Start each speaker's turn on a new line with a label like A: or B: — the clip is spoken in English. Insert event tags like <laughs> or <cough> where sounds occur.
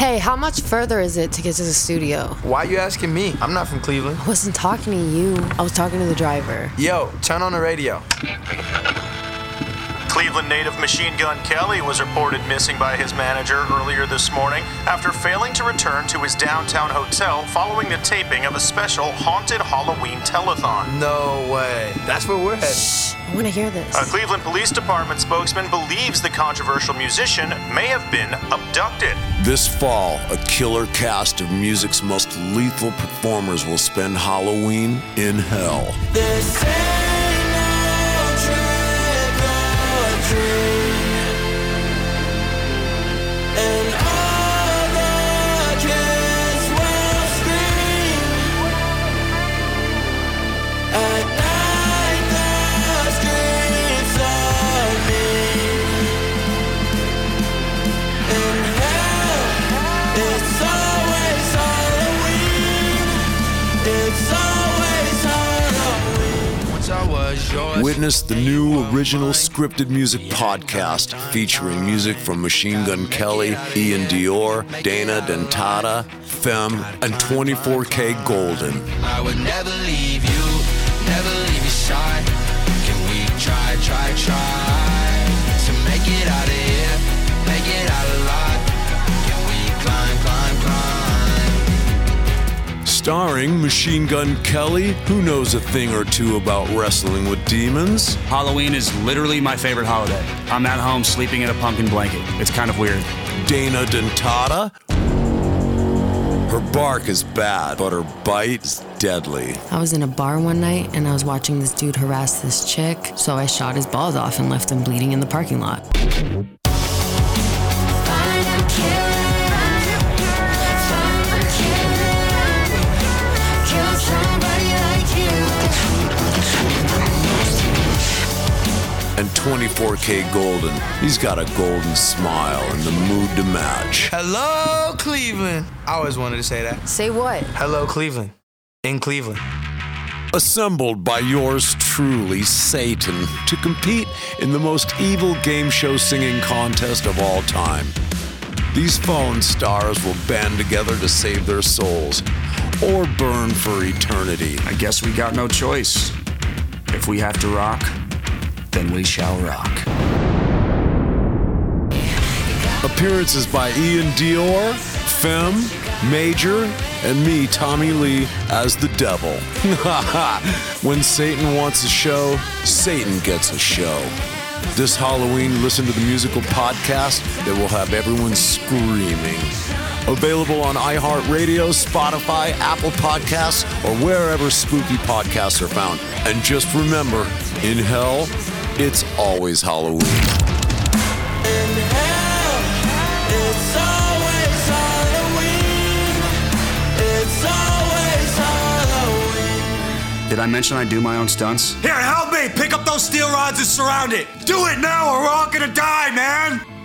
A: Hey, how much further is it to get to the studio?
B: Why you asking me? I'm not from Cleveland.
A: I wasn't talking to you. I was talking to the driver.
B: Yo, turn on the radio.
C: Cleveland native Machine Gun Kelly was reported missing by his manager earlier this morning after failing to return to his downtown hotel following the taping of a special haunted Halloween telethon.
B: No way. That's where we're headed.
A: I want to hear this.
C: A Cleveland Police Department spokesman believes the controversial musician may have been abducted.
D: This fall, a killer cast of music's most lethal performers will spend Halloween in hell. Witness the new original scripted music podcast featuring music from Machine Gun Kelly, iann dior, Dana Dentata, phem, and 24kGoldn.
E: I would never leave you, never leave you shy. Can we try, try, try to make it
D: Starring Machine Gun Kelly, who knows a thing or two about wrestling with demons,
F: Halloween is literally my favorite holiday. I'm at home sleeping in a pumpkin blanket. It's kind of weird.
D: Dana Dentata. Her bark is bad, but her bite is deadly.
A: I was in a bar one night and I was watching this dude harass this chick, so I shot his balls off and left him bleeding in the parking lot.
D: 24kGoldn. He's got a golden smile and the mood to match.
B: Hello, Cleveland. I always wanted to say that.
A: Say what?
B: Hello, Cleveland. In Cleveland.
D: Assembled by yours truly, Satan, to compete in the most evil game show singing contest of all time. These phone stars will band together to save their souls or burn for eternity.
F: I guess we got no choice. If we have to rock, then we shall rock.
D: Appearances by iann dior, phem, Major, and me, Tommy Lee, as the devil. <laughs> when Satan wants a show, Satan gets a show. This Halloween, listen to the musical podcast that will have everyone screaming. Available on iHeartRadio, Spotify, Apple Podcasts, or wherever spooky podcasts are found. And just remember, in hell, it's always Halloween.
F: Did I mention I do my own stunts?
G: Here, help me! Pick up those steel rods and surround it! Do it now or we're all gonna die, man!